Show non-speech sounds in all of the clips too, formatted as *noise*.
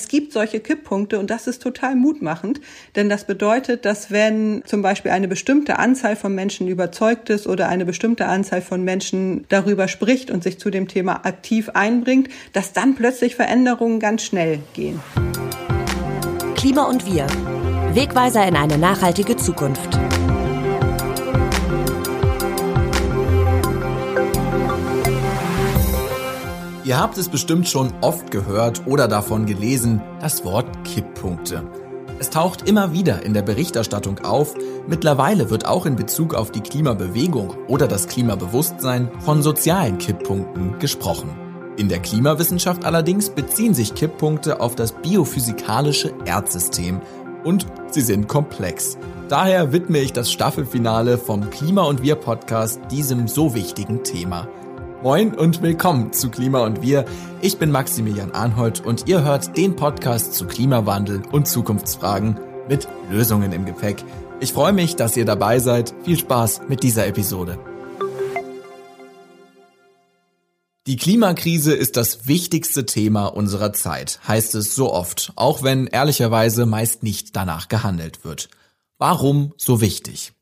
es gibt solche Kipppunkte und das ist total mutmachend, denn das bedeutet, dass wenn zum Beispiel eine bestimmte Anzahl von Menschen überzeugt ist oder eine bestimmte Anzahl von Menschen darüber spricht und sich zu dem Thema aktiv einbringt, dass dann plötzlich Veränderungen ganz schnell gehen. Klima und wir. Wegweiser in eine nachhaltige Zukunft. Ihr habt es bestimmt schon oft gehört oder davon gelesen, das Wort Kipppunkte. Es taucht immer wieder in der Berichterstattung auf. Mittlerweile wird auch in Bezug auf die Klimabewegung oder das Klimabewusstsein von sozialen Kipppunkten gesprochen. In der Klimawissenschaft allerdings beziehen sich Kipppunkte auf das biophysikalische Erdsystem und sie sind komplex. Daher widme ich das Staffelfinale vom Klima und Wir Podcast diesem so wichtigen Thema. Moin und willkommen zu Klima und Wir. Ich bin Maximilian Arnhold und ihr hört den Podcast zu Klimawandel und Zukunftsfragen mit Lösungen im Gepäck. Ich freue mich, dass ihr dabei seid. Viel Spaß mit dieser Episode. Die Klimakrise ist das wichtigste Thema unserer Zeit, heißt es so oft, auch wenn ehrlicherweise meist nicht danach gehandelt wird. Warum so wichtig?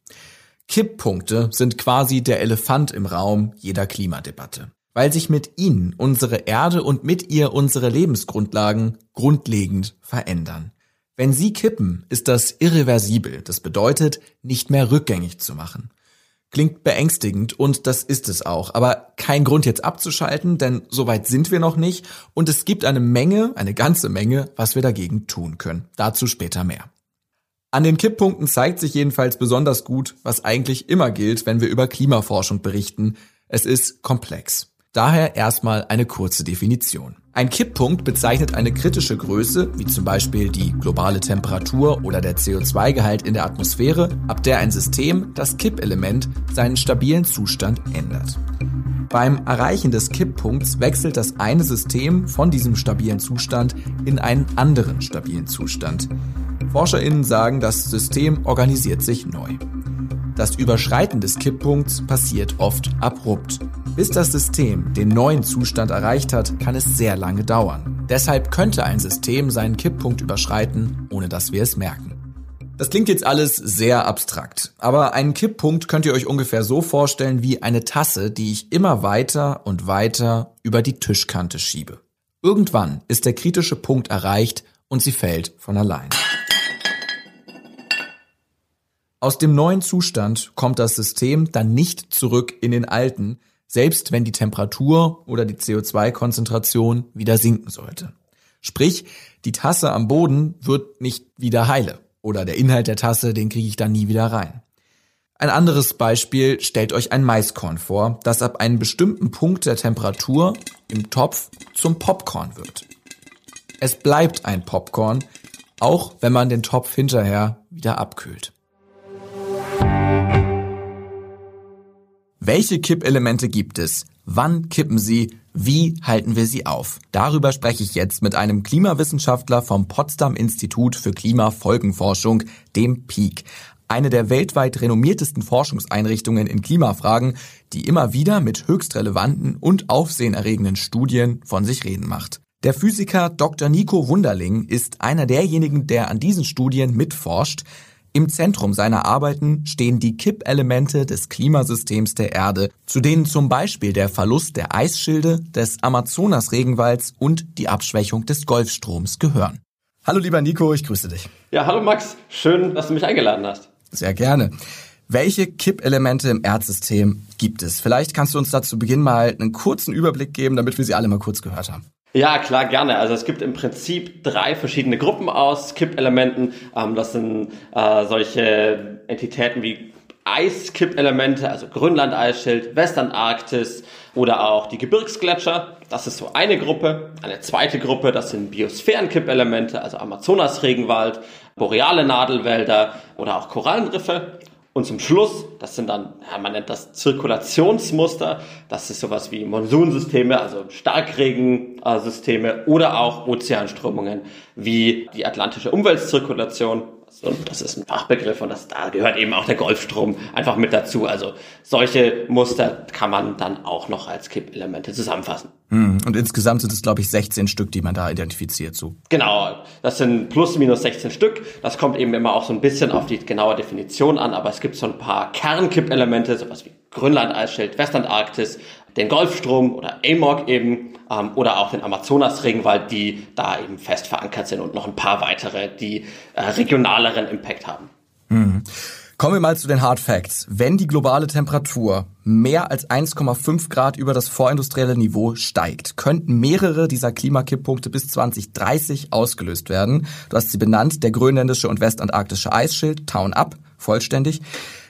Kipppunkte sind quasi der Elefant im Raum jeder Klimadebatte, weil sich mit ihnen unsere Erde und mit ihr unsere Lebensgrundlagen grundlegend verändern. Wenn sie kippen, ist das irreversibel, das bedeutet nicht mehr rückgängig zu machen. Klingt beängstigend und das ist es auch, aber kein Grund jetzt abzuschalten, denn so weit sind wir noch nicht und es gibt eine Menge, eine ganze Menge, was wir dagegen tun können. Dazu später mehr. An den Kipppunkten zeigt sich jedenfalls besonders gut, was eigentlich immer gilt, wenn wir über Klimaforschung berichten. Es ist komplex. Daher erstmal eine kurze Definition. Ein Kipppunkt bezeichnet eine kritische Größe, wie zum Beispiel die globale Temperatur oder der CO2-Gehalt in der Atmosphäre, ab der ein System, das Kippelement, seinen stabilen Zustand ändert. Beim Erreichen des Kipppunkts wechselt das eine System von diesem stabilen Zustand in einen anderen stabilen Zustand. ForscherInnen sagen, das System organisiert sich neu. Das Überschreiten des Kipppunkts passiert oft abrupt. Bis das System den neuen Zustand erreicht hat, kann es sehr lange dauern. Deshalb könnte ein System seinen Kipppunkt überschreiten, ohne dass wir es merken. Das klingt jetzt alles sehr abstrakt, aber einen Kipppunkt könnt ihr euch ungefähr so vorstellen wie eine Tasse, die ich immer weiter und weiter über die Tischkante schiebe. Irgendwann ist der kritische Punkt erreicht und sie fällt von allein. Aus dem neuen Zustand kommt das System dann nicht zurück in den alten, selbst wenn die Temperatur oder die CO2-Konzentration wieder sinken sollte. Sprich, die Tasse am Boden wird nicht wieder heile oder der Inhalt der Tasse, den kriege ich dann nie wieder rein. Ein anderes Beispiel, stellt euch ein Maiskorn vor, das ab einem bestimmten Punkt der Temperatur im Topf zum Popcorn wird. Es bleibt ein Popcorn, auch wenn man den Topf hinterher wieder abkühlt. Welche Kippelemente gibt es? Wann kippen sie? Wie halten wir sie auf? Darüber spreche ich jetzt mit einem Klimawissenschaftler vom Potsdam Institut für Klimafolgenforschung, dem PEAK. Eine der weltweit renommiertesten Forschungseinrichtungen in Klimafragen, die immer wieder mit höchst relevanten und aufsehenerregenden Studien von sich reden macht. Der Physiker Dr. Nico Wunderling ist einer derjenigen, der an diesen Studien mitforscht. Im Zentrum seiner Arbeiten stehen die Kippelemente des Klimasystems der Erde, zu denen zum Beispiel der Verlust der Eisschilde, des Amazonas-Regenwalds und die Abschwächung des Golfstroms gehören. Hallo lieber Nico, ich grüße dich. Ja, hallo Max, schön, dass du mich eingeladen hast. Sehr gerne. Welche Kippelemente im Erdsystem gibt es? Vielleicht kannst du uns da zu Beginn mal einen kurzen Überblick geben, damit wir sie alle mal kurz gehört haben. Ja, klar, gerne. Also es gibt im Prinzip drei verschiedene Gruppen aus Kippelementen. Ähm, das sind äh, solche Entitäten wie Eiskippelemente, also Grönland-Eisschild, Westantarktis oder auch die Gebirgsgletscher. Das ist so eine Gruppe. Eine zweite Gruppe, das sind Biosphärenkippelemente, also Amazonas-Regenwald, boreale Nadelwälder oder auch Korallenriffe. Und zum Schluss, das sind dann, ja, man nennt das Zirkulationsmuster. Das ist sowas wie Monsunsysteme, also Starkregensysteme oder auch Ozeanströmungen wie die atlantische Umweltzirkulation das ist ein Fachbegriff und das, da gehört eben auch der Golfstrom einfach mit dazu. Also solche Muster kann man dann auch noch als Kippelemente zusammenfassen. Hm, und insgesamt sind es, glaube ich, 16 Stück, die man da identifiziert. So. Genau, das sind plus minus 16 Stück. Das kommt eben immer auch so ein bisschen auf die genaue Definition an, aber es gibt so ein paar Kernkippelemente, sowas wie Grönland-Eisschild, Westantarktis, den Golfstrom oder AMOG eben ähm, oder auch den Amazonas-Regenwald, die da eben fest verankert sind und noch ein paar weitere, die äh, regionaleren Impact haben. Mhm. Kommen wir mal zu den Hard Facts. Wenn die globale Temperatur mehr als 1,5 Grad über das vorindustrielle Niveau steigt, könnten mehrere dieser Klimakipppunkte bis 2030 ausgelöst werden. Du hast sie benannt, der grönländische und westantarktische Eisschild, Town Up, vollständig.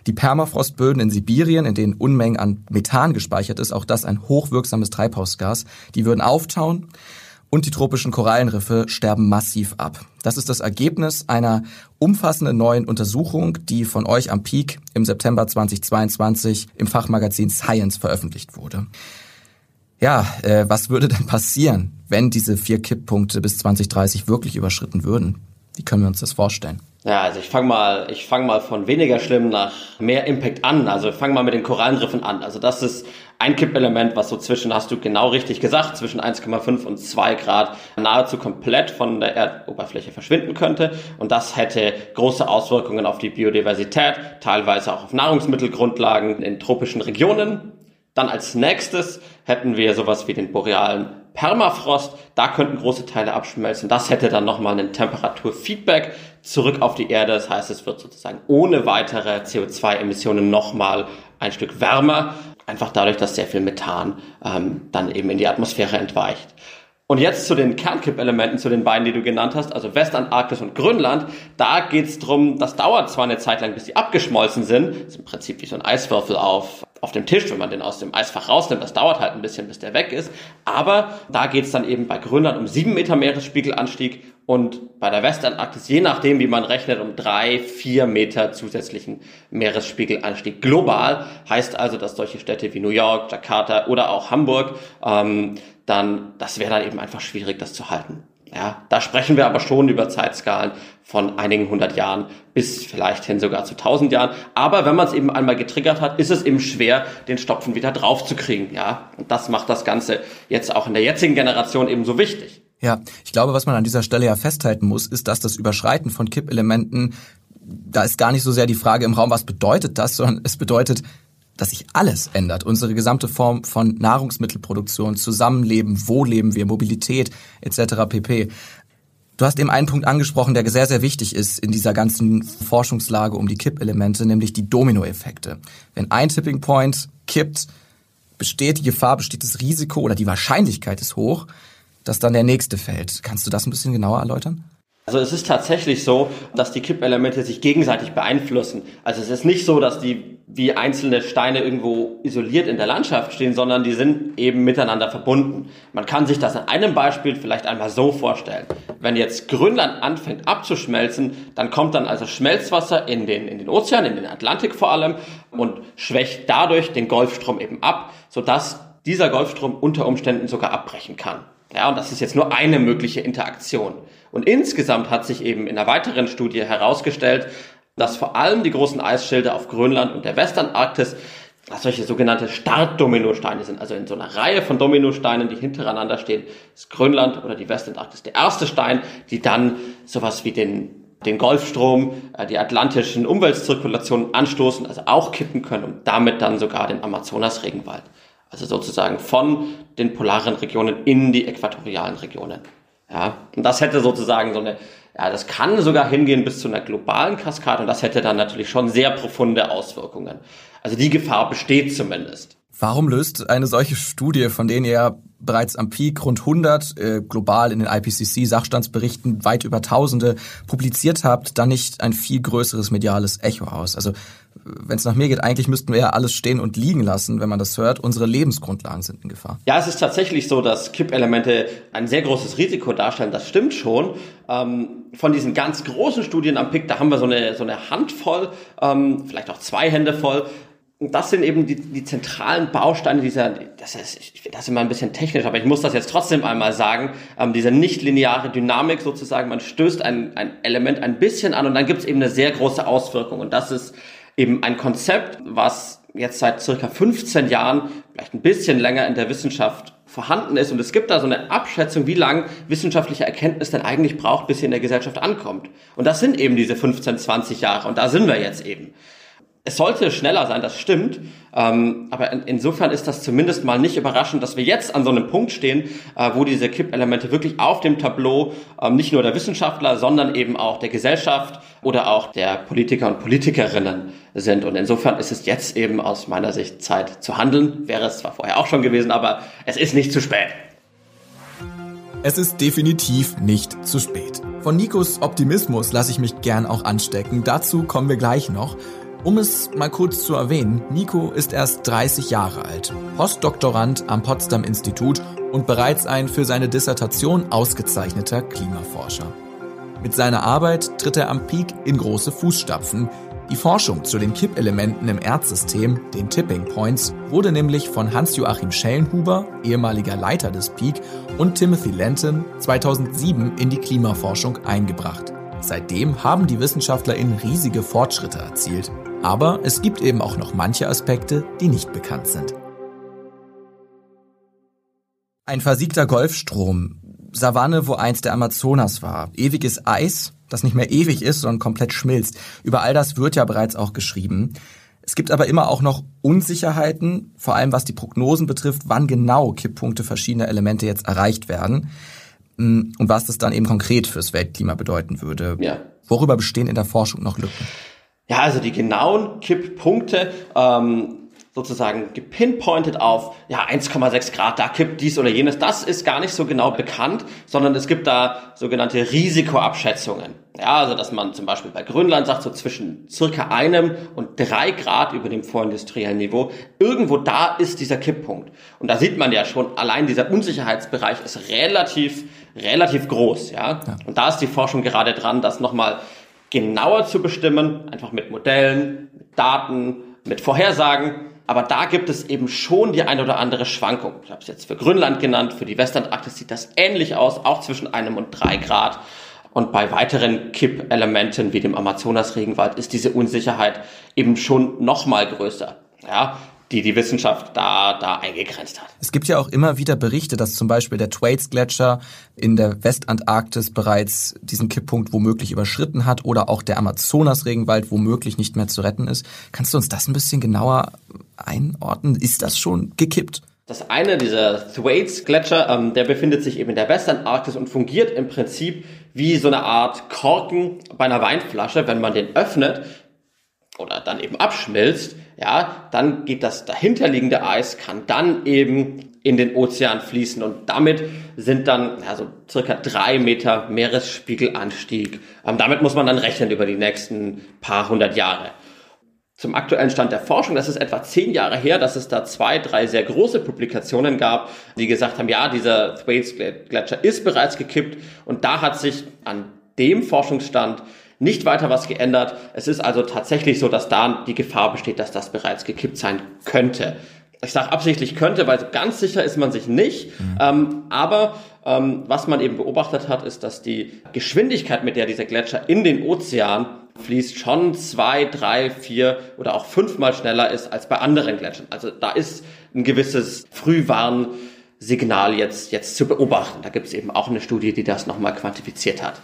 Die Permafrostböden in Sibirien, in denen Unmengen an Methan gespeichert ist, auch das ein hochwirksames Treibhausgas, die würden auftauen und die tropischen Korallenriffe sterben massiv ab. Das ist das Ergebnis einer umfassenden neuen Untersuchung, die von euch am Peak im September 2022 im Fachmagazin Science veröffentlicht wurde. Ja, äh, was würde denn passieren, wenn diese vier Kipppunkte bis 2030 wirklich überschritten würden? Wie können wir uns das vorstellen? Ja, also ich fange mal, ich fange mal von weniger schlimm nach mehr Impact an. Also fang mal mit den Korallenriffen an. Also das ist ein Kippelement, was so zwischen, hast du genau richtig gesagt, zwischen 1,5 und 2 Grad nahezu komplett von der Erdoberfläche verschwinden könnte. Und das hätte große Auswirkungen auf die Biodiversität, teilweise auch auf Nahrungsmittelgrundlagen in tropischen Regionen. Dann als nächstes hätten wir sowas wie den borealen Permafrost, da könnten große Teile abschmelzen. Das hätte dann nochmal einen Temperaturfeedback zurück auf die Erde. Das heißt, es wird sozusagen ohne weitere CO2-Emissionen nochmal ein Stück wärmer. Einfach dadurch, dass sehr viel Methan ähm, dann eben in die Atmosphäre entweicht. Und jetzt zu den Kernkippelementen, zu den beiden, die du genannt hast, also Westantarktis und Grönland. Da geht's drum, das dauert zwar eine Zeit lang, bis die abgeschmolzen sind. Ist im Prinzip wie so ein Eiswürfel auf, auf dem Tisch, wenn man den aus dem Eisfach rausnimmt. Das dauert halt ein bisschen, bis der weg ist. Aber da geht's dann eben bei Grönland um sieben Meter Meeresspiegelanstieg und bei der Westantarktis, je nachdem, wie man rechnet, um drei, vier Meter zusätzlichen Meeresspiegelanstieg. Global heißt also, dass solche Städte wie New York, Jakarta oder auch Hamburg ähm, dann, das wäre dann eben einfach schwierig, das zu halten. Ja, da sprechen wir aber schon über Zeitskalen von einigen hundert Jahren bis vielleicht hin sogar zu tausend Jahren. Aber wenn man es eben einmal getriggert hat, ist es eben schwer, den Stopfen wieder drauf zu kriegen. Ja, und das macht das Ganze jetzt auch in der jetzigen Generation eben so wichtig. Ja, ich glaube, was man an dieser Stelle ja festhalten muss, ist, dass das Überschreiten von Kippelementen, da ist gar nicht so sehr die Frage im Raum, was bedeutet das, sondern es bedeutet, dass sich alles ändert. Unsere gesamte Form von Nahrungsmittelproduktion, Zusammenleben, wo leben wir, Mobilität etc. pp. Du hast eben einen Punkt angesprochen, der sehr, sehr wichtig ist in dieser ganzen Forschungslage um die Kippelemente, nämlich die Dominoeffekte. Wenn ein Tipping Point kippt, besteht die Gefahr, besteht das Risiko oder die Wahrscheinlichkeit ist hoch, dass dann der nächste fällt. Kannst du das ein bisschen genauer erläutern? Also es ist tatsächlich so, dass die Kippelemente sich gegenseitig beeinflussen. Also es ist nicht so, dass die wie einzelne Steine irgendwo isoliert in der Landschaft stehen, sondern die sind eben miteinander verbunden. Man kann sich das an einem Beispiel vielleicht einmal so vorstellen. Wenn jetzt Grönland anfängt abzuschmelzen, dann kommt dann also Schmelzwasser in den, in den Ozean, in den Atlantik vor allem und schwächt dadurch den Golfstrom eben ab, sodass dieser Golfstrom unter Umständen sogar abbrechen kann. Ja, und das ist jetzt nur eine mögliche Interaktion. Und insgesamt hat sich eben in einer weiteren Studie herausgestellt, dass vor allem die großen Eisschilde auf Grönland und der Westantarktis solche sogenannte Startdominosteine sind. Also in so einer Reihe von Dominosteinen, die hintereinander stehen, ist Grönland oder die Westantarktis der erste Stein, die dann sowas wie den, den Golfstrom, äh, die atlantischen Umweltzirkulationen anstoßen, also auch kippen können und damit dann sogar den Amazonas-Regenwald. Also sozusagen von den polaren Regionen in die äquatorialen Regionen. Ja, und das hätte sozusagen so eine, ja, das kann sogar hingehen bis zu einer globalen Kaskade und das hätte dann natürlich schon sehr profunde Auswirkungen. Also die Gefahr besteht zumindest. Warum löst eine solche Studie, von denen ihr bereits am Peak rund 100 äh, global in den IPCC-Sachstandsberichten weit über Tausende publiziert habt, dann nicht ein viel größeres mediales Echo aus? Also wenn es nach mir geht, eigentlich müssten wir ja alles stehen und liegen lassen, wenn man das hört. Unsere Lebensgrundlagen sind in Gefahr. Ja, es ist tatsächlich so, dass Kippelemente ein sehr großes Risiko darstellen. Das stimmt schon. Ähm, von diesen ganz großen Studien am Pick, da haben wir so eine, so eine Handvoll, ähm, vielleicht auch zwei Hände voll. Und das sind eben die, die zentralen Bausteine dieser, das ist, ich finde das immer ein bisschen technisch, aber ich muss das jetzt trotzdem einmal sagen, ähm, diese nichtlineare Dynamik sozusagen, man stößt ein, ein Element ein bisschen an und dann gibt es eben eine sehr große Auswirkung. Und das ist eben ein Konzept, was jetzt seit circa 15 Jahren, vielleicht ein bisschen länger in der Wissenschaft vorhanden ist. Und es gibt da so eine Abschätzung, wie lang wissenschaftliche Erkenntnis denn eigentlich braucht, bis sie in der Gesellschaft ankommt. Und das sind eben diese 15, 20 Jahre. Und da sind wir jetzt eben. Es sollte schneller sein, das stimmt. Ähm, aber in, insofern ist das zumindest mal nicht überraschend, dass wir jetzt an so einem Punkt stehen, äh, wo diese Kippelemente wirklich auf dem Tableau ähm, nicht nur der Wissenschaftler, sondern eben auch der Gesellschaft oder auch der Politiker und Politikerinnen sind. Und insofern ist es jetzt eben aus meiner Sicht Zeit zu handeln. Wäre es zwar vorher auch schon gewesen, aber es ist nicht zu spät. Es ist definitiv nicht zu spät. Von Nikos Optimismus lasse ich mich gern auch anstecken. Dazu kommen wir gleich noch. Um es mal kurz zu erwähnen, Nico ist erst 30 Jahre alt, Postdoktorand am Potsdam Institut und bereits ein für seine Dissertation ausgezeichneter Klimaforscher. Mit seiner Arbeit tritt er am Peak in große Fußstapfen. Die Forschung zu den Kippelementen im Erdsystem, den Tipping Points, wurde nämlich von Hans-Joachim Schellenhuber, ehemaliger Leiter des Peak, und Timothy Lenton 2007 in die Klimaforschung eingebracht. Seitdem haben die WissenschaftlerInnen riesige Fortschritte erzielt. Aber es gibt eben auch noch manche Aspekte, die nicht bekannt sind. Ein versiegter Golfstrom, Savanne, wo einst der Amazonas war, ewiges Eis, das nicht mehr ewig ist, sondern komplett schmilzt. Über all das wird ja bereits auch geschrieben. Es gibt aber immer auch noch Unsicherheiten, vor allem was die Prognosen betrifft, wann genau Kipppunkte verschiedener Elemente jetzt erreicht werden mm, und was das dann eben konkret fürs Weltklima bedeuten würde. Ja. Worüber bestehen in der Forschung noch Lücken? Ja, also die genauen Kipppunkte ähm, sozusagen gepinpointet auf ja 1,6 Grad, da kippt dies oder jenes. Das ist gar nicht so genau bekannt, sondern es gibt da sogenannte Risikoabschätzungen. Ja, also dass man zum Beispiel bei Grönland sagt, so zwischen circa einem und drei Grad über dem vorindustriellen Niveau, irgendwo da ist dieser Kipppunkt. Und da sieht man ja schon, allein dieser Unsicherheitsbereich ist relativ, relativ groß. Ja? ja. Und da ist die Forschung gerade dran, das nochmal genauer zu bestimmen, einfach mit Modellen, mit Daten, mit Vorhersagen. Aber da gibt es eben schon die ein oder andere Schwankung. Ich habe es jetzt für Grönland genannt, für die Westantarktis sieht das ähnlich aus, auch zwischen einem und drei Grad. Und bei weiteren Kippelementen wie dem Amazonas-Regenwald ist diese Unsicherheit eben schon noch mal größer. Ja, die die Wissenschaft da, da eingegrenzt hat. Es gibt ja auch immer wieder Berichte, dass zum Beispiel der Thwaites-Gletscher in der Westantarktis bereits diesen Kipppunkt womöglich überschritten hat oder auch der Amazonas-Regenwald womöglich nicht mehr zu retten ist. Kannst du uns das ein bisschen genauer einordnen? Ist das schon gekippt? Das eine, dieser Thwaites-Gletscher, ähm, der befindet sich eben in der Westantarktis und fungiert im Prinzip wie so eine Art Korken bei einer Weinflasche. Wenn man den öffnet oder dann eben abschmilzt, ja, dann geht das dahinterliegende Eis, kann dann eben in den Ozean fließen und damit sind dann ja, so circa drei Meter Meeresspiegelanstieg. Ähm, damit muss man dann rechnen über die nächsten paar hundert Jahre. Zum aktuellen Stand der Forschung, das ist etwa zehn Jahre her, dass es da zwei, drei sehr große Publikationen gab, die gesagt haben, ja, dieser Thwaites Gletscher ist bereits gekippt und da hat sich an dem Forschungsstand nicht weiter was geändert. Es ist also tatsächlich so, dass da die Gefahr besteht, dass das bereits gekippt sein könnte. Ich sage absichtlich könnte, weil ganz sicher ist man sich nicht. Mhm. Ähm, aber ähm, was man eben beobachtet hat, ist, dass die Geschwindigkeit, mit der dieser Gletscher in den Ozean fließt, schon zwei, drei, vier oder auch fünfmal schneller ist als bei anderen Gletschern. Also da ist ein gewisses Frühwarnsignal jetzt, jetzt zu beobachten. Da gibt es eben auch eine Studie, die das nochmal quantifiziert hat.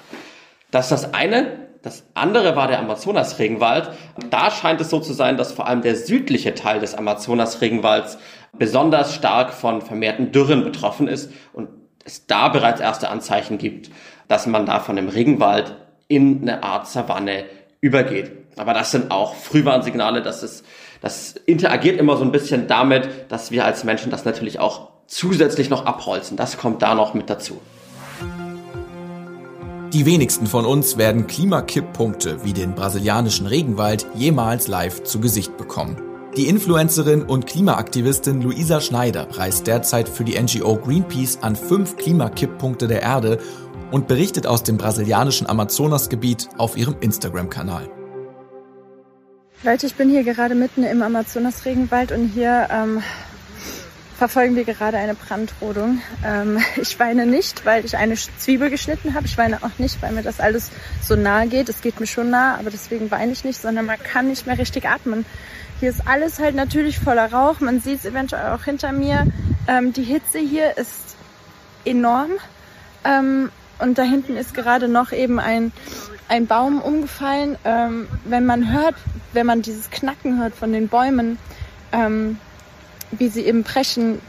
Das ist das eine. Das andere war der Amazonas-Regenwald. Da scheint es so zu sein, dass vor allem der südliche Teil des Amazonas-Regenwalds besonders stark von vermehrten Dürren betroffen ist und es da bereits erste Anzeichen gibt, dass man da von dem Regenwald in eine Art Savanne übergeht. Aber das sind auch Frühwarnsignale, dass es, das interagiert immer so ein bisschen damit, dass wir als Menschen das natürlich auch zusätzlich noch abholzen. Das kommt da noch mit dazu. Die wenigsten von uns werden Klimakipppunkte wie den brasilianischen Regenwald jemals live zu Gesicht bekommen. Die Influencerin und Klimaaktivistin Luisa Schneider reist derzeit für die NGO Greenpeace an fünf Klimakipppunkte der Erde und berichtet aus dem brasilianischen Amazonasgebiet auf ihrem Instagram-Kanal. Leute, ich bin hier gerade mitten im Amazonas-Regenwald und hier ähm, verfolgen wir gerade eine Brandrodung. Ähm, ich weine nicht, weil ich eine Zwiebel geschnitten habe. Ich weine auch nicht, weil mir das alles so nahe geht. Es geht mir schon nah, aber deswegen weine ich nicht, sondern man kann nicht mehr richtig atmen. Hier ist alles halt natürlich voller Rauch. Man sieht es eventuell auch hinter mir. Ähm, die Hitze hier ist enorm. Ähm, und da hinten ist gerade noch eben ein, ein Baum umgefallen. Ähm, wenn man hört, wenn man dieses Knacken hört von den Bäumen, ähm, wie sie eben brechen,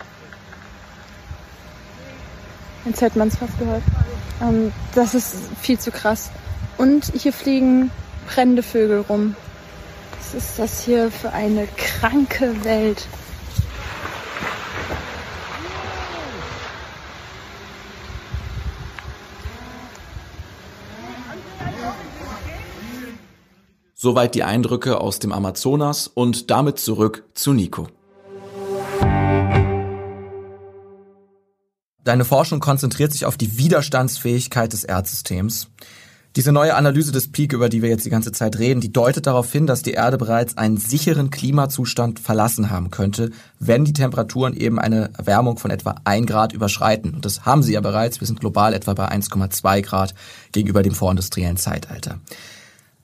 jetzt hätte man es fast gehört, ähm, das ist viel zu krass. Und hier fliegen brennende Vögel rum. Was ist das hier für eine kranke Welt? Soweit die Eindrücke aus dem Amazonas und damit zurück zu Nico. Deine Forschung konzentriert sich auf die Widerstandsfähigkeit des Erdsystems. Diese neue Analyse des Peak, über die wir jetzt die ganze Zeit reden, die deutet darauf hin, dass die Erde bereits einen sicheren Klimazustand verlassen haben könnte, wenn die Temperaturen eben eine Erwärmung von etwa ein Grad überschreiten. Und das haben sie ja bereits. Wir sind global etwa bei 1,2 Grad gegenüber dem vorindustriellen Zeitalter.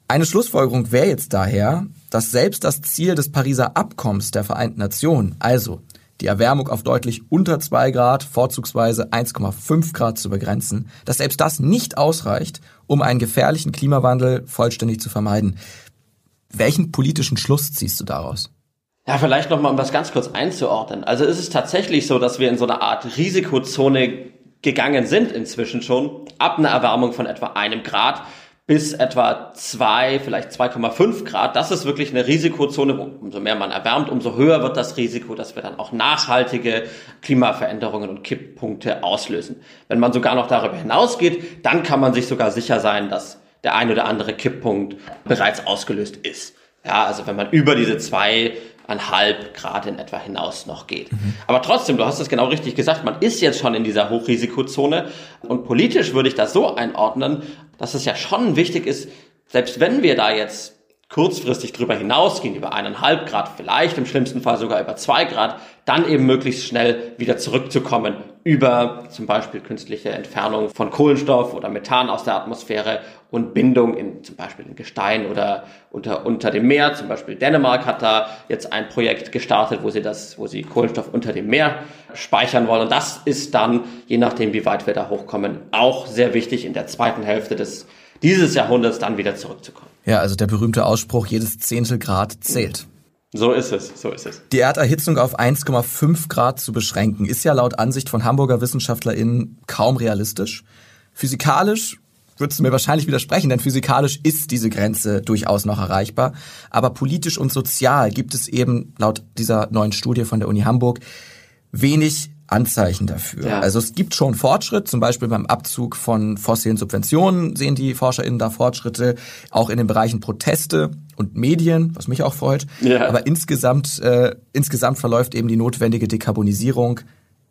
Eine Schlussfolgerung wäre jetzt daher, dass selbst das Ziel des Pariser Abkommens der Vereinten Nationen, also die Erwärmung auf deutlich unter 2 Grad, vorzugsweise 1,5 Grad zu begrenzen, dass selbst das nicht ausreicht, um einen gefährlichen Klimawandel vollständig zu vermeiden. Welchen politischen Schluss ziehst du daraus? Ja, vielleicht nochmal, um das ganz kurz einzuordnen. Also ist es tatsächlich so, dass wir in so eine Art Risikozone gegangen sind inzwischen schon, ab einer Erwärmung von etwa einem Grad bis etwa zwei, vielleicht 2,5 Grad. Das ist wirklich eine Risikozone. Umso mehr man erwärmt, umso höher wird das Risiko, dass wir dann auch nachhaltige Klimaveränderungen und Kipppunkte auslösen. Wenn man sogar noch darüber hinausgeht, dann kann man sich sogar sicher sein, dass der ein oder andere Kipppunkt bereits ausgelöst ist. Ja, also wenn man über diese zwei eineinhalb Grad in etwa hinaus noch geht. Mhm. Aber trotzdem, du hast es genau richtig gesagt, man ist jetzt schon in dieser Hochrisikozone und politisch würde ich das so einordnen, dass es ja schon wichtig ist, selbst wenn wir da jetzt kurzfristig drüber hinausgehen, über eineinhalb Grad, vielleicht im schlimmsten Fall sogar über zwei Grad, dann eben möglichst schnell wieder zurückzukommen über zum Beispiel künstliche Entfernung von Kohlenstoff oder Methan aus der Atmosphäre und Bindung in zum Beispiel in Gestein oder unter, unter dem Meer. Zum Beispiel Dänemark hat da jetzt ein Projekt gestartet, wo sie das, wo sie Kohlenstoff unter dem Meer speichern wollen. Und das ist dann, je nachdem, wie weit wir da hochkommen, auch sehr wichtig in der zweiten Hälfte des dieses Jahrhunderts dann wieder zurückzukommen. Ja, also der berühmte Ausspruch, jedes Zehntel Grad zählt. So ist es, so ist es. Die Erderhitzung auf 1,5 Grad zu beschränken, ist ja laut Ansicht von Hamburger WissenschaftlerInnen kaum realistisch. Physikalisch würdest du mir wahrscheinlich widersprechen, denn physikalisch ist diese Grenze durchaus noch erreichbar. Aber politisch und sozial gibt es eben laut dieser neuen Studie von der Uni Hamburg wenig Anzeichen dafür. Ja. Also es gibt schon Fortschritt, zum Beispiel beim Abzug von fossilen Subventionen sehen die ForscherInnen da Fortschritte, auch in den Bereichen Proteste und Medien, was mich auch freut. Ja. Aber insgesamt, äh, insgesamt verläuft eben die notwendige Dekarbonisierung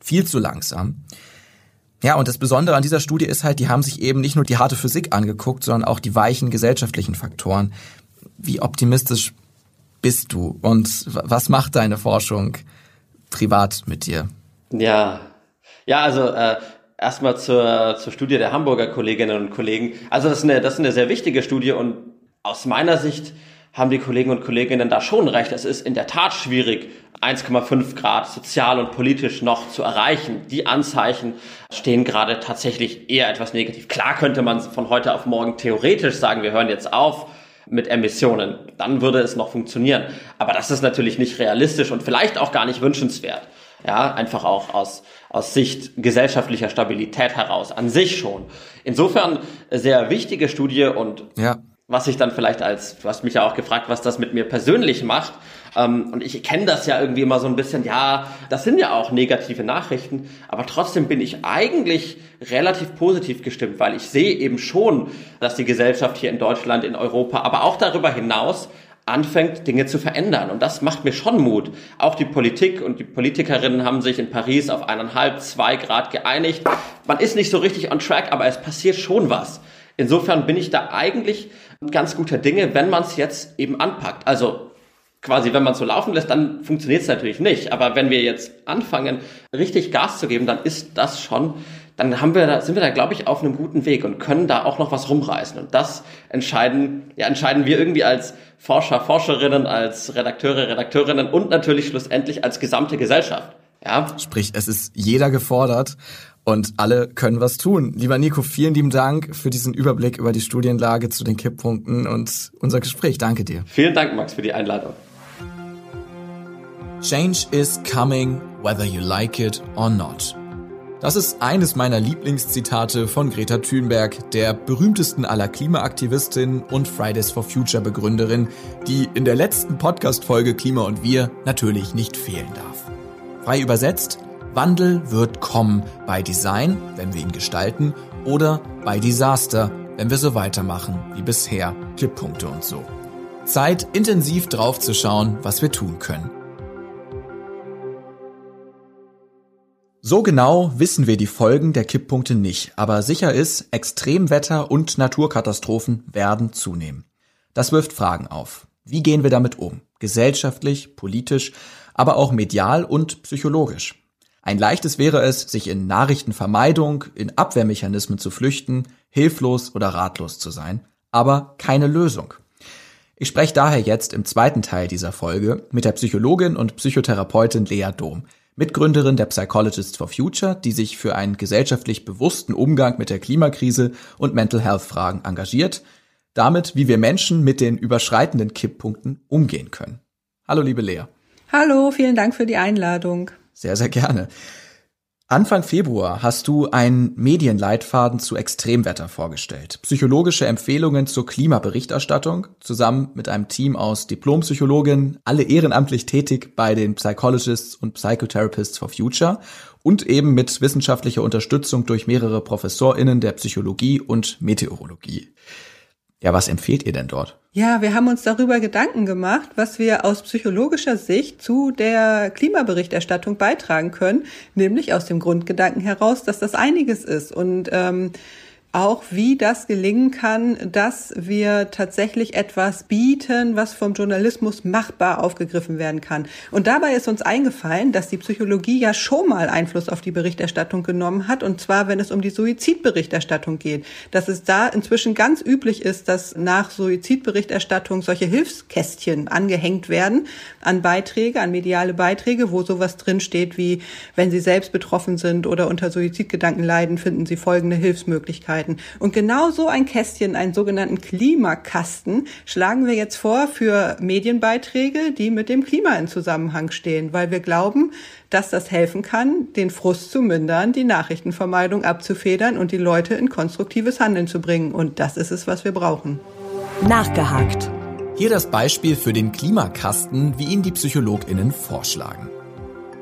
viel zu langsam. Ja, und das Besondere an dieser Studie ist halt, die haben sich eben nicht nur die harte Physik angeguckt, sondern auch die weichen gesellschaftlichen Faktoren. Wie optimistisch bist du und was macht deine Forschung privat mit dir? Ja, ja, also äh, erstmal zur, zur Studie der Hamburger Kolleginnen und Kollegen. Also das ist, eine, das ist eine sehr wichtige Studie und aus meiner Sicht haben die Kollegen und Kolleginnen da schon recht. Es ist in der Tat schwierig, 1,5 Grad sozial und politisch noch zu erreichen. Die Anzeichen stehen gerade tatsächlich eher etwas negativ. Klar könnte man von heute auf morgen theoretisch sagen, wir hören jetzt auf mit Emissionen. Dann würde es noch funktionieren. Aber das ist natürlich nicht realistisch und vielleicht auch gar nicht wünschenswert. Ja, einfach auch aus, aus Sicht gesellschaftlicher Stabilität heraus, an sich schon. Insofern sehr wichtige Studie und ja. was ich dann vielleicht als, du hast mich ja auch gefragt, was das mit mir persönlich macht. Ähm, und ich kenne das ja irgendwie immer so ein bisschen, ja, das sind ja auch negative Nachrichten, aber trotzdem bin ich eigentlich relativ positiv gestimmt, weil ich sehe eben schon, dass die Gesellschaft hier in Deutschland, in Europa, aber auch darüber hinaus anfängt, Dinge zu verändern. Und das macht mir schon Mut. Auch die Politik und die Politikerinnen haben sich in Paris auf eineinhalb, zwei Grad geeinigt. Man ist nicht so richtig on track, aber es passiert schon was. Insofern bin ich da eigentlich ganz guter Dinge, wenn man es jetzt eben anpackt. Also quasi, wenn man so laufen lässt, dann funktioniert es natürlich nicht. Aber wenn wir jetzt anfangen, richtig Gas zu geben, dann ist das schon, dann haben wir da, sind wir da, glaube ich, auf einem guten Weg und können da auch noch was rumreißen. Und das entscheiden, ja, entscheiden wir irgendwie als Forscher, Forscherinnen, als Redakteure, Redakteurinnen und natürlich schlussendlich als gesamte Gesellschaft. Ja. Sprich, es ist jeder gefordert und alle können was tun. Lieber Nico, vielen lieben Dank für diesen Überblick über die Studienlage zu den Kipppunkten und unser Gespräch. Danke dir. Vielen Dank, Max, für die Einladung. Change is coming, whether you like it or not. Das ist eines meiner Lieblingszitate von Greta Thunberg, der berühmtesten aller Klimaaktivistinnen und Fridays for Future Begründerin, die in der letzten Podcast-Folge Klima und Wir natürlich nicht fehlen darf. Frei übersetzt, Wandel wird kommen bei Design, wenn wir ihn gestalten, oder bei Desaster, wenn wir so weitermachen wie bisher. Kipppunkte und so. Zeit, intensiv draufzuschauen, was wir tun können. So genau wissen wir die Folgen der Kipppunkte nicht, aber sicher ist, Extremwetter und Naturkatastrophen werden zunehmen. Das wirft Fragen auf. Wie gehen wir damit um? Gesellschaftlich, politisch, aber auch medial und psychologisch. Ein leichtes wäre es, sich in Nachrichtenvermeidung, in Abwehrmechanismen zu flüchten, hilflos oder ratlos zu sein, aber keine Lösung. Ich spreche daher jetzt im zweiten Teil dieser Folge mit der Psychologin und Psychotherapeutin Lea Dom, Mitgründerin der Psychologists for Future, die sich für einen gesellschaftlich bewussten Umgang mit der Klimakrise und Mental Health Fragen engagiert, damit, wie wir Menschen mit den überschreitenden Kipppunkten umgehen können. Hallo, liebe Lea. Hallo, vielen Dank für die Einladung. Sehr, sehr gerne. Anfang Februar hast du einen Medienleitfaden zu Extremwetter vorgestellt. Psychologische Empfehlungen zur Klimaberichterstattung zusammen mit einem Team aus Diplompsychologen, alle ehrenamtlich tätig bei den Psychologists und Psychotherapists for Future und eben mit wissenschaftlicher Unterstützung durch mehrere ProfessorInnen der Psychologie und Meteorologie. Ja, was empfehlt ihr denn dort? Ja, wir haben uns darüber Gedanken gemacht, was wir aus psychologischer Sicht zu der Klimaberichterstattung beitragen können, nämlich aus dem Grundgedanken heraus, dass das einiges ist und ähm, auch, wie das gelingen kann, dass wir tatsächlich etwas bieten, was vom Journalismus machbar aufgegriffen werden kann. Und dabei ist uns eingefallen, dass die Psychologie ja schon mal Einfluss auf die Berichterstattung genommen hat, und zwar, wenn es um die Suizidberichterstattung geht. Dass es da inzwischen ganz üblich ist, dass nach Suizidberichterstattung solche Hilfskästchen angehängt werden an Beiträge, an mediale Beiträge, wo sowas drinsteht wie, wenn Sie selbst betroffen sind oder unter Suizidgedanken leiden, finden Sie folgende Hilfsmöglichkeiten. Möglichkeiten. Und genau so ein Kästchen, einen sogenannten Klimakasten, schlagen wir jetzt vor für Medienbeiträge, die mit dem Klima in Zusammenhang stehen, weil wir glauben, dass das helfen kann, den Frust zu mindern, die Nachrichtenvermeidung abzufedern und die Leute in konstruktives Handeln zu bringen. Und das ist es, was wir brauchen. Nachgehakt. Hier das Beispiel für den Klimakasten, wie ihn die PsychologInnen vorschlagen.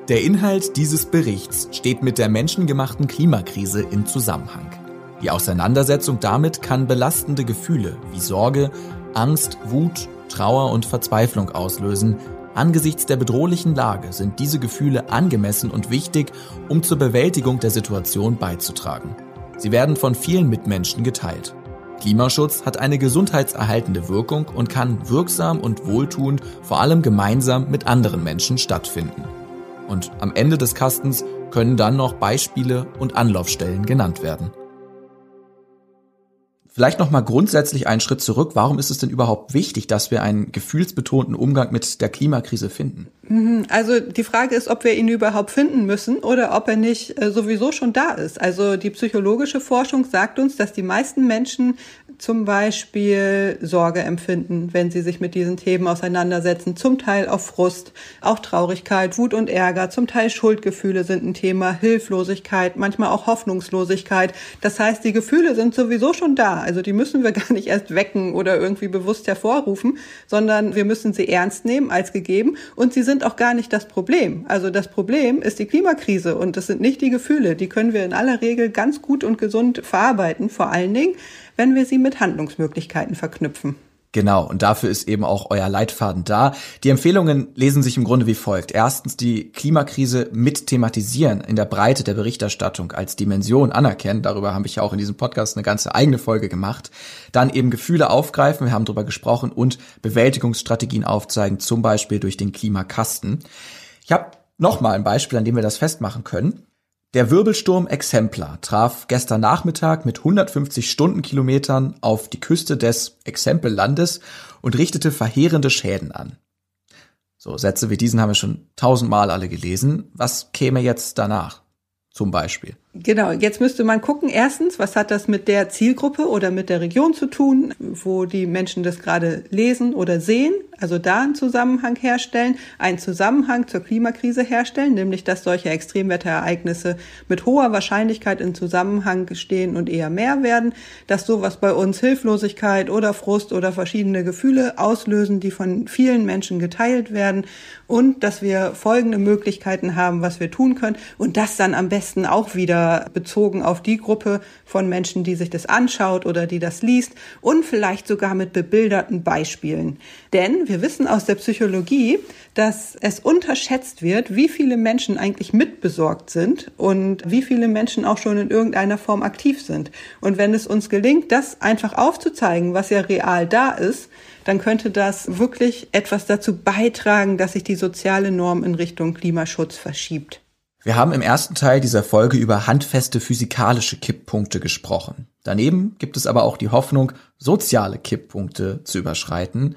Der Inhalt dieses Berichts steht mit der menschengemachten Klimakrise in Zusammenhang. Die Auseinandersetzung damit kann belastende Gefühle wie Sorge, Angst, Wut, Trauer und Verzweiflung auslösen. Angesichts der bedrohlichen Lage sind diese Gefühle angemessen und wichtig, um zur Bewältigung der Situation beizutragen. Sie werden von vielen Mitmenschen geteilt. Klimaschutz hat eine gesundheitserhaltende Wirkung und kann wirksam und wohltuend vor allem gemeinsam mit anderen Menschen stattfinden. Und am Ende des Kastens können dann noch Beispiele und Anlaufstellen genannt werden. Vielleicht noch mal grundsätzlich einen Schritt zurück. Warum ist es denn überhaupt wichtig, dass wir einen gefühlsbetonten Umgang mit der Klimakrise finden? Mhm. Also die Frage ist, ob wir ihn überhaupt finden müssen oder ob er nicht äh, sowieso schon da ist. Also die psychologische Forschung sagt uns, dass die meisten Menschen zum Beispiel Sorge empfinden, wenn sie sich mit diesen Themen auseinandersetzen. Zum Teil auch Frust, auch Traurigkeit, Wut und Ärger. Zum Teil Schuldgefühle sind ein Thema, Hilflosigkeit, manchmal auch Hoffnungslosigkeit. Das heißt, die Gefühle sind sowieso schon da. Also die müssen wir *laughs* gar nicht erst wecken oder irgendwie bewusst hervorrufen, sondern wir müssen sie ernst nehmen als gegeben. Und sie sind auch gar nicht das Problem. Also das Problem ist die Klimakrise und das sind nicht die Gefühle. Die können wir in aller Regel ganz gut und gesund verarbeiten. Vor allen Dingen, wenn wir sie mit Handlungsmöglichkeiten verknüpfen. Genau, und dafür ist eben auch euer Leitfaden da. Die Empfehlungen lesen sich im Grunde wie folgt. Erstens die Klimakrise mit thematisieren, in der Breite der Berichterstattung als Dimension anerkennen. Darüber habe ich ja auch in diesem Podcast eine ganze eigene Folge gemacht. Dann eben Gefühle aufgreifen, wir haben darüber gesprochen, und Bewältigungsstrategien aufzeigen, zum Beispiel durch den Klimakasten. Ich habe nochmal ein Beispiel, an dem wir das festmachen können. Der Wirbelsturm Exemplar traf gestern Nachmittag mit 150 Stundenkilometern auf die Küste des Exempellandes und richtete verheerende Schäden an. So, Sätze wie diesen haben wir schon tausendmal alle gelesen. Was käme jetzt danach? Zum Beispiel. Genau, jetzt müsste man gucken, erstens, was hat das mit der Zielgruppe oder mit der Region zu tun, wo die Menschen das gerade lesen oder sehen, also da einen Zusammenhang herstellen, einen Zusammenhang zur Klimakrise herstellen, nämlich dass solche Extremwetterereignisse mit hoher Wahrscheinlichkeit in Zusammenhang stehen und eher mehr werden, dass sowas bei uns Hilflosigkeit oder Frust oder verschiedene Gefühle auslösen, die von vielen Menschen geteilt werden und dass wir folgende Möglichkeiten haben, was wir tun können und das dann am besten auch wieder bezogen auf die Gruppe von Menschen, die sich das anschaut oder die das liest und vielleicht sogar mit bebilderten Beispielen. Denn wir wissen aus der Psychologie, dass es unterschätzt wird, wie viele Menschen eigentlich mitbesorgt sind und wie viele Menschen auch schon in irgendeiner Form aktiv sind. Und wenn es uns gelingt, das einfach aufzuzeigen, was ja real da ist, dann könnte das wirklich etwas dazu beitragen, dass sich die soziale Norm in Richtung Klimaschutz verschiebt. Wir haben im ersten Teil dieser Folge über handfeste physikalische Kipppunkte gesprochen. Daneben gibt es aber auch die Hoffnung, soziale Kipppunkte zu überschreiten,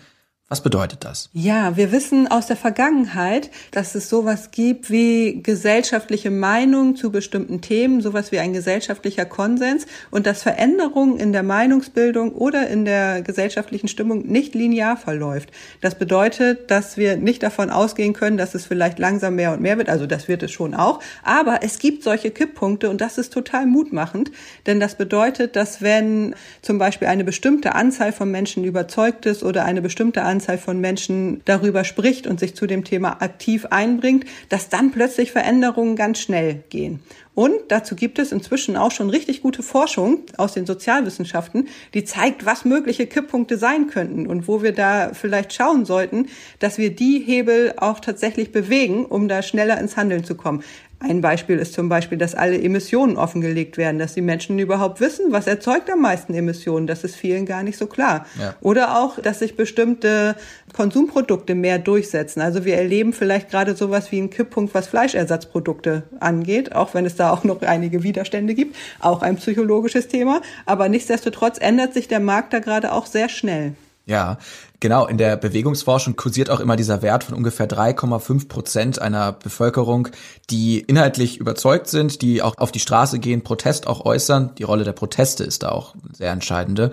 was bedeutet das? Ja, wir wissen aus der Vergangenheit, dass es sowas gibt wie gesellschaftliche Meinung zu bestimmten Themen, sowas wie ein gesellschaftlicher Konsens und dass Veränderungen in der Meinungsbildung oder in der gesellschaftlichen Stimmung nicht linear verläuft. Das bedeutet, dass wir nicht davon ausgehen können, dass es vielleicht langsam mehr und mehr wird. Also das wird es schon auch. Aber es gibt solche Kipppunkte und das ist total mutmachend, denn das bedeutet, dass wenn zum Beispiel eine bestimmte Anzahl von Menschen überzeugt ist oder eine bestimmte Anzahl Anzahl von Menschen darüber spricht und sich zu dem Thema aktiv einbringt, dass dann plötzlich Veränderungen ganz schnell gehen. Und dazu gibt es inzwischen auch schon richtig gute Forschung aus den Sozialwissenschaften, die zeigt, was mögliche Kipppunkte sein könnten und wo wir da vielleicht schauen sollten, dass wir die Hebel auch tatsächlich bewegen, um da schneller ins Handeln zu kommen. Ein Beispiel ist zum Beispiel, dass alle Emissionen offengelegt werden, dass die Menschen überhaupt wissen, was erzeugt am meisten Emissionen. Das ist vielen gar nicht so klar. Ja. Oder auch, dass sich bestimmte Konsumprodukte mehr durchsetzen. Also wir erleben vielleicht gerade sowas wie einen Kipppunkt, was Fleischersatzprodukte angeht, auch wenn es da auch noch einige Widerstände gibt. Auch ein psychologisches Thema. Aber nichtsdestotrotz ändert sich der Markt da gerade auch sehr schnell. Ja, genau. In der Bewegungsforschung kursiert auch immer dieser Wert von ungefähr 3,5 Prozent einer Bevölkerung, die inhaltlich überzeugt sind, die auch auf die Straße gehen, Protest auch äußern. Die Rolle der Proteste ist da auch sehr entscheidende.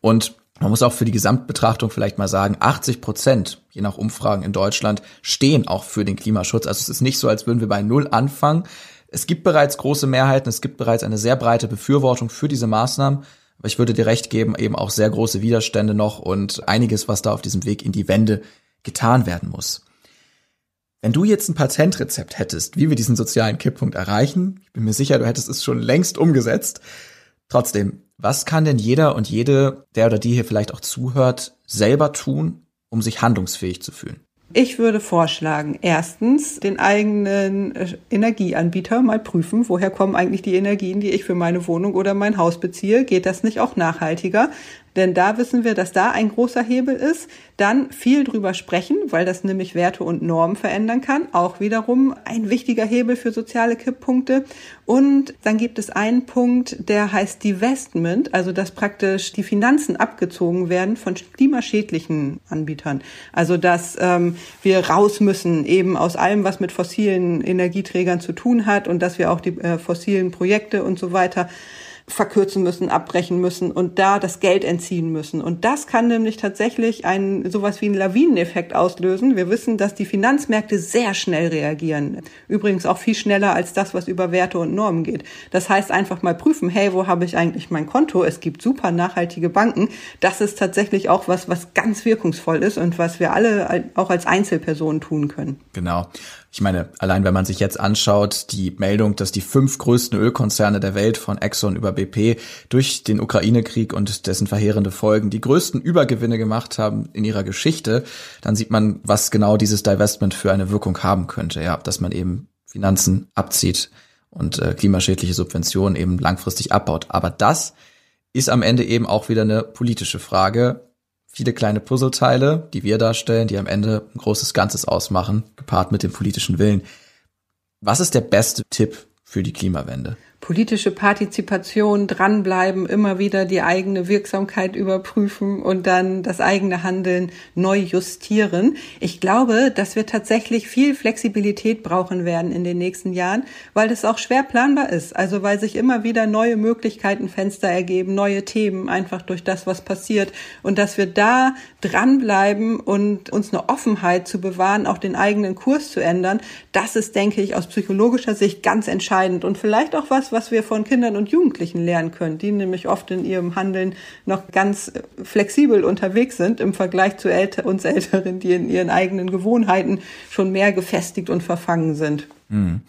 Und man muss auch für die Gesamtbetrachtung vielleicht mal sagen, 80 Prozent, je nach Umfragen in Deutschland, stehen auch für den Klimaschutz. Also es ist nicht so, als würden wir bei Null anfangen. Es gibt bereits große Mehrheiten, es gibt bereits eine sehr breite Befürwortung für diese Maßnahmen. Ich würde dir recht geben, eben auch sehr große Widerstände noch und einiges, was da auf diesem Weg in die Wende getan werden muss. Wenn du jetzt ein Patentrezept hättest, wie wir diesen sozialen Kipppunkt erreichen, ich bin mir sicher, du hättest es schon längst umgesetzt. Trotzdem, was kann denn jeder und jede, der oder die hier vielleicht auch zuhört, selber tun, um sich handlungsfähig zu fühlen? Ich würde vorschlagen, erstens den eigenen äh, Energieanbieter mal prüfen, woher kommen eigentlich die Energien, die ich für meine Wohnung oder mein Haus beziehe. Geht das nicht auch nachhaltiger? Denn da wissen wir, dass da ein großer Hebel ist. Dann viel drüber sprechen, weil das nämlich Werte und Normen verändern kann. Auch wiederum ein wichtiger Hebel für soziale Kipppunkte. Und dann gibt es einen Punkt, der heißt Divestment, also dass praktisch die Finanzen abgezogen werden von klimaschädlichen Anbietern. Also dass ähm, wir raus müssen eben aus allem, was mit fossilen Energieträgern zu tun hat und dass wir auch die äh, fossilen Projekte und so weiter verkürzen müssen, abbrechen müssen und da das Geld entziehen müssen. Und das kann nämlich tatsächlich ein, sowas wie einen Lawineneffekt auslösen. Wir wissen, dass die Finanzmärkte sehr schnell reagieren. Übrigens auch viel schneller als das, was über Werte und Normen geht. Das heißt einfach mal prüfen, hey, wo habe ich eigentlich mein Konto? Es gibt super nachhaltige Banken. Das ist tatsächlich auch was, was ganz wirkungsvoll ist und was wir alle auch als Einzelpersonen tun können. Genau. Ich meine, allein wenn man sich jetzt anschaut, die Meldung, dass die fünf größten Ölkonzerne der Welt von Exxon über BP durch den Ukraine-Krieg und dessen verheerende Folgen die größten Übergewinne gemacht haben in ihrer Geschichte, dann sieht man, was genau dieses Divestment für eine Wirkung haben könnte. Ja, dass man eben Finanzen abzieht und äh, klimaschädliche Subventionen eben langfristig abbaut. Aber das ist am Ende eben auch wieder eine politische Frage viele kleine Puzzleteile, die wir darstellen, die am Ende ein großes Ganzes ausmachen, gepaart mit dem politischen Willen. Was ist der beste Tipp für die Klimawende? Politische Partizipation dranbleiben, immer wieder die eigene Wirksamkeit überprüfen und dann das eigene Handeln neu justieren. Ich glaube, dass wir tatsächlich viel Flexibilität brauchen werden in den nächsten Jahren, weil es auch schwer planbar ist. Also weil sich immer wieder neue Möglichkeiten, Fenster ergeben, neue Themen einfach durch das, was passiert und dass wir da dranbleiben und uns eine Offenheit zu bewahren, auch den eigenen Kurs zu ändern. Das ist, denke ich, aus psychologischer Sicht ganz entscheidend und vielleicht auch was, was wir von Kindern und Jugendlichen lernen können, die nämlich oft in ihrem Handeln noch ganz flexibel unterwegs sind im Vergleich zu älter, uns Älteren, die in ihren eigenen Gewohnheiten schon mehr gefestigt und verfangen sind. Mhm.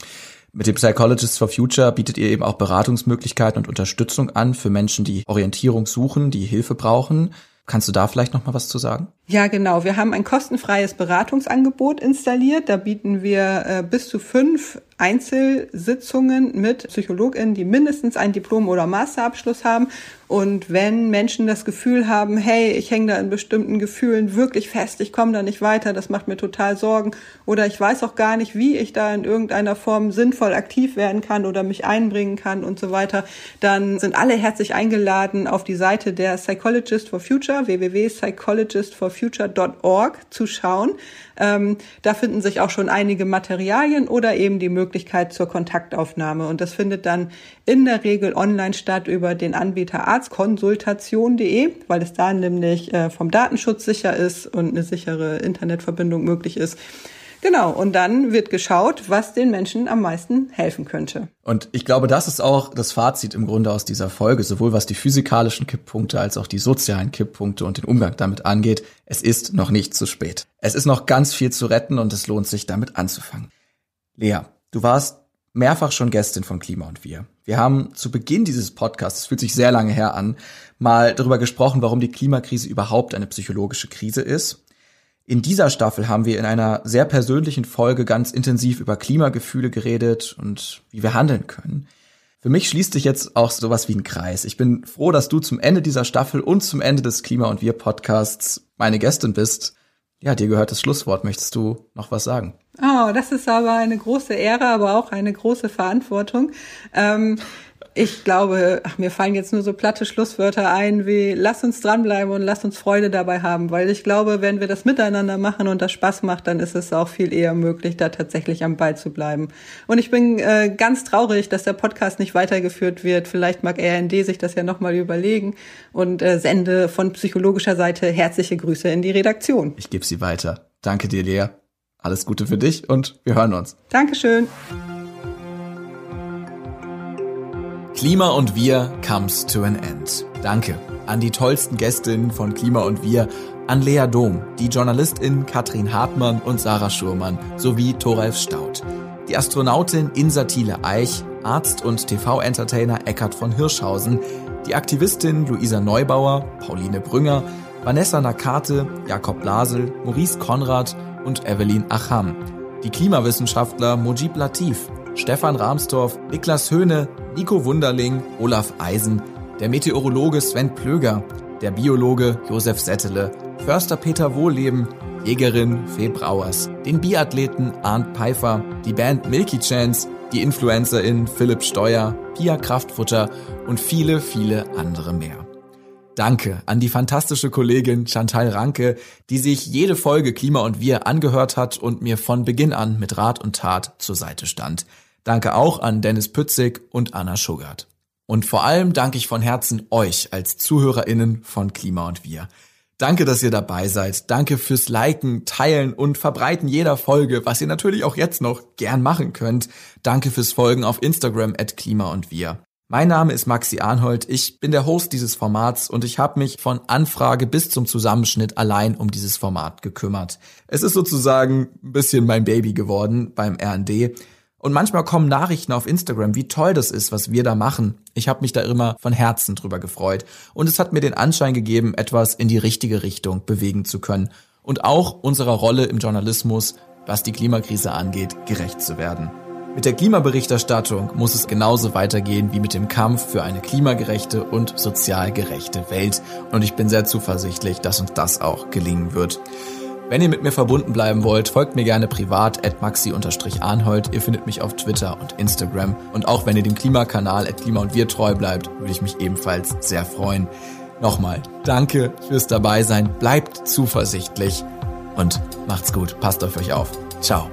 Mit dem Psychologists for Future bietet ihr eben auch Beratungsmöglichkeiten und Unterstützung an für Menschen, die Orientierung suchen, die Hilfe brauchen. Kannst du da vielleicht noch mal was zu sagen? Ja, genau. Wir haben ein kostenfreies Beratungsangebot installiert. Da bieten wir äh, bis zu fünf Einzelsitzungen mit PsychologInnen, die mindestens ein Diplom- oder Masterabschluss haben. Und wenn Menschen das Gefühl haben, hey, ich hänge da in bestimmten Gefühlen wirklich fest, ich komme da nicht weiter, das macht mir total Sorgen oder ich weiß auch gar nicht, wie ich da in irgendeiner Form sinnvoll aktiv werden kann oder mich einbringen kann und so weiter, dann sind alle herzlich eingeladen, auf die Seite der Psychologist for Future, www.psychologistforfuture.org zu schauen. Ähm, da finden sich auch schon einige Materialien oder eben die Möglichkeit zur Kontaktaufnahme. Und das findet dann in der Regel online statt über den Anbieter arztkonsultation.de, weil es da nämlich äh, vom Datenschutz sicher ist und eine sichere Internetverbindung möglich ist. Genau, und dann wird geschaut, was den Menschen am meisten helfen könnte. Und ich glaube, das ist auch das Fazit im Grunde aus dieser Folge, sowohl was die physikalischen Kipppunkte als auch die sozialen Kipppunkte und den Umgang damit angeht. Es ist noch nicht zu spät. Es ist noch ganz viel zu retten und es lohnt sich damit anzufangen. Lea, du warst mehrfach schon Gästin von Klima und Wir. Wir haben zu Beginn dieses Podcasts, es fühlt sich sehr lange her an, mal darüber gesprochen, warum die Klimakrise überhaupt eine psychologische Krise ist in dieser Staffel haben wir in einer sehr persönlichen Folge ganz intensiv über Klimagefühle geredet und wie wir handeln können. Für mich schließt sich jetzt auch sowas wie ein Kreis. Ich bin froh, dass du zum Ende dieser Staffel und zum Ende des Klima und Wir Podcasts meine Gästin bist. Ja, dir gehört das Schlusswort. Möchtest du noch was sagen? Oh, das ist aber eine große Ehre, aber auch eine große Verantwortung. Ähm, ich glaube, ach, mir fallen jetzt nur so platte Schlusswörter ein wie lass uns dranbleiben und lass uns Freude dabei haben, weil ich glaube, wenn wir das miteinander machen und das Spaß macht, dann ist es auch viel eher möglich, da tatsächlich am Ball zu bleiben. Und ich bin äh, ganz traurig, dass der Podcast nicht weitergeführt wird. Vielleicht mag RND sich das ja nochmal überlegen und äh, sende von psychologischer Seite herzliche Grüße in die Redaktion. Ich gebe sie weiter. Danke dir, Lea. Alles Gute für dich und wir hören uns. Dankeschön. Klima und Wir comes to an end. Danke an die tollsten Gästinnen von Klima und Wir, an Lea Dom, die JournalistInnen Katrin Hartmann und Sarah Schurmann sowie Thoralf Staud, die Astronautin Insa Thiele Eich, Arzt und TV-Entertainer Eckhard von Hirschhausen, die Aktivistin Luisa Neubauer, Pauline Brünger, Vanessa Nakate, Jakob Blasel, Maurice Konrad und Evelyn Acham, die Klimawissenschaftler Mojib Latif, Stefan Rahmstorff, Niklas Höhne, Nico Wunderling, Olaf Eisen, der Meteorologe Sven Plöger, der Biologe Josef Settele, Förster Peter Wohlleben, Jägerin Fee Brauers, den Biathleten Arndt Pfeiffer, die Band Milky Chance, die Influencerin Philipp Steuer, Pia Kraftfutter und viele, viele andere mehr. Danke an die fantastische Kollegin Chantal Ranke, die sich jede Folge Klima und Wir angehört hat und mir von Beginn an mit Rat und Tat zur Seite stand. Danke auch an Dennis Pützig und Anna Schugart. Und vor allem danke ich von Herzen euch als ZuhörerInnen von Klima und Wir. Danke, dass ihr dabei seid. Danke fürs Liken, Teilen und Verbreiten jeder Folge, was ihr natürlich auch jetzt noch gern machen könnt. Danke fürs Folgen auf Instagram at Klima und Wir. Mein Name ist Maxi Arnhold, ich bin der Host dieses Formats und ich habe mich von Anfrage bis zum Zusammenschnitt allein um dieses Format gekümmert. Es ist sozusagen ein bisschen mein Baby geworden beim RND. Und manchmal kommen Nachrichten auf Instagram, wie toll das ist, was wir da machen. Ich habe mich da immer von Herzen drüber gefreut. Und es hat mir den Anschein gegeben, etwas in die richtige Richtung bewegen zu können. Und auch unserer Rolle im Journalismus, was die Klimakrise angeht, gerecht zu werden. Mit der Klimaberichterstattung muss es genauso weitergehen wie mit dem Kampf für eine klimagerechte und sozial gerechte Welt. Und ich bin sehr zuversichtlich, dass uns das auch gelingen wird. Wenn ihr mit mir verbunden bleiben wollt, folgt mir gerne privat at maxi-arnhold. Ihr findet mich auf Twitter und Instagram. Und auch wenn ihr dem Klimakanal at klima und wir treu bleibt, würde ich mich ebenfalls sehr freuen. Nochmal, danke fürs Dabeisein. Bleibt zuversichtlich und macht's gut. Passt auf euch auf. Ciao.